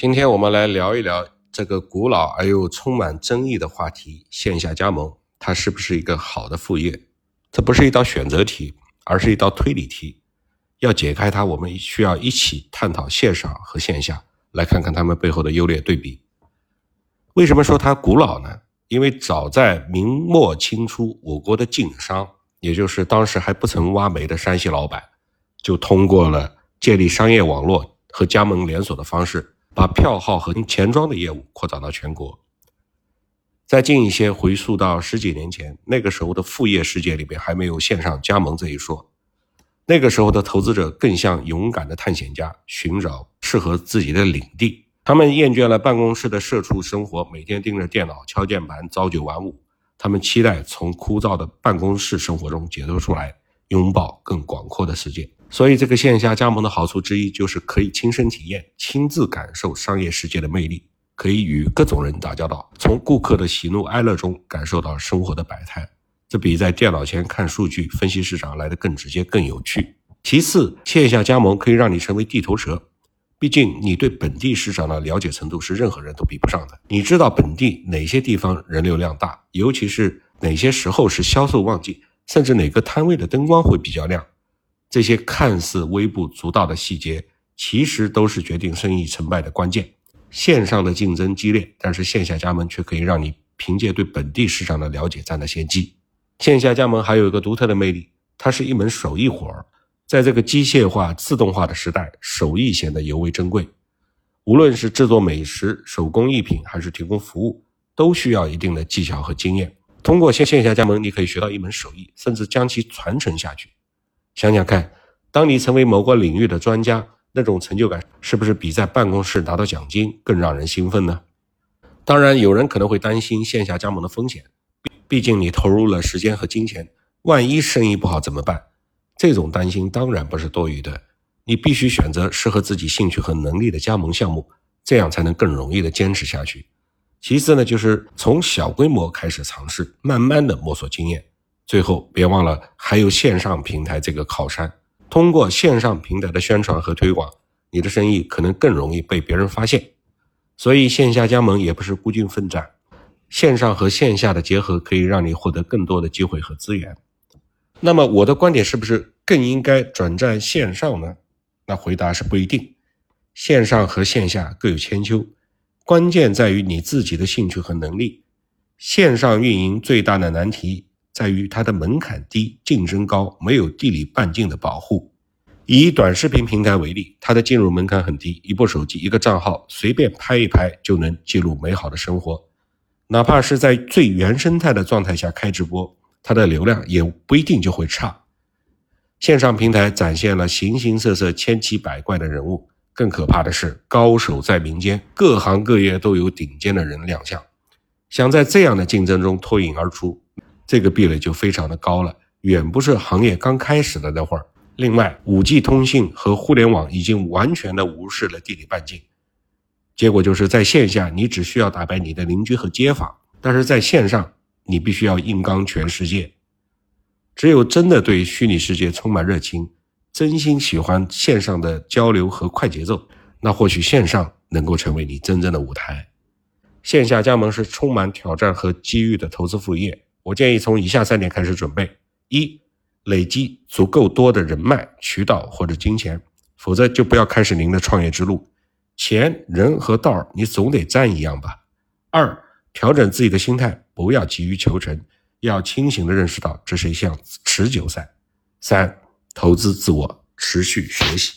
今天我们来聊一聊这个古老而又充满争议的话题——线下加盟，它是不是一个好的副业？这不是一道选择题，而是一道推理题。要解开它，我们需要一起探讨线上和线下，来看看他们背后的优劣对比。为什么说它古老呢？因为早在明末清初，我国的晋商，也就是当时还不曾挖煤的山西老板，就通过了建立商业网络和加盟连锁的方式，把票号和钱庄的业务扩展到全国。再近一些，回溯到十几年前，那个时候的副业世界里边还没有线上加盟这一说。那个时候的投资者更像勇敢的探险家，寻找适合自己的领地。他们厌倦了办公室的社畜生活，每天盯着电脑敲键盘，朝九晚五。他们期待从枯燥的办公室生活中解脱出来，拥抱更广阔的世界。所以，这个线下加盟的好处之一就是可以亲身体验、亲自感受商业世界的魅力，可以与各种人打交道，从顾客的喜怒哀乐中感受到生活的百态。这比在电脑前看数据、分析市场来的更直接、更有趣。其次，线下加盟可以让你成为地头蛇。毕竟，你对本地市场的了解程度是任何人都比不上的。你知道本地哪些地方人流量大，尤其是哪些时候是销售旺季，甚至哪个摊位的灯光会比较亮。这些看似微不足道的细节，其实都是决定生意成败的关键。线上的竞争激烈，但是线下加盟却可以让你凭借对本地市场的了解占得先机。线下加盟还有一个独特的魅力，它是一门手艺活儿。在这个机械化、自动化的时代，手艺显得尤为珍贵。无论是制作美食、手工艺品，还是提供服务，都需要一定的技巧和经验。通过线线下加盟，你可以学到一门手艺，甚至将其传承下去。想想看，当你成为某个领域的专家，那种成就感是不是比在办公室拿到奖金更让人兴奋呢？当然，有人可能会担心线下加盟的风险，毕竟你投入了时间和金钱，万一生意不好怎么办？这种担心当然不是多余的，你必须选择适合自己兴趣和能力的加盟项目，这样才能更容易的坚持下去。其次呢，就是从小规模开始尝试，慢慢的摸索经验。最后，别忘了还有线上平台这个靠山，通过线上平台的宣传和推广，你的生意可能更容易被别人发现。所以，线下加盟也不是孤军奋战，线上和线下的结合可以让你获得更多的机会和资源。那么我的观点是不是更应该转战线上呢？那回答是不一定，线上和线下各有千秋，关键在于你自己的兴趣和能力。线上运营最大的难题在于它的门槛低、竞争高，没有地理半径的保护。以短视频平台为例，它的进入门槛很低，一部手机、一个账号，随便拍一拍就能记录美好的生活，哪怕是在最原生态的状态下开直播。它的流量也不一定就会差。线上平台展现了形形色色、千奇百怪的人物，更可怕的是高手在民间，各行各业都有顶尖的人亮相。想在这样的竞争中脱颖而出，这个壁垒就非常的高了，远不是行业刚开始的那会儿。另外，五 G 通信和互联网已经完全的无视了地理半径，结果就是在线下你只需要打败你的邻居和街坊，但是在线上。你必须要硬刚全世界。只有真的对虚拟世界充满热情，真心喜欢线上的交流和快节奏，那或许线上能够成为你真正的舞台。线下加盟是充满挑战和机遇的投资副业。我建议从以下三点开始准备：一、累积足够多的人脉、渠道或者金钱，否则就不要开始您的创业之路。钱、人和道儿你总得占一样吧。二、调整自己的心态。不要急于求成，要清醒地认识到这是一项持久赛。三、投资自我，持续学习。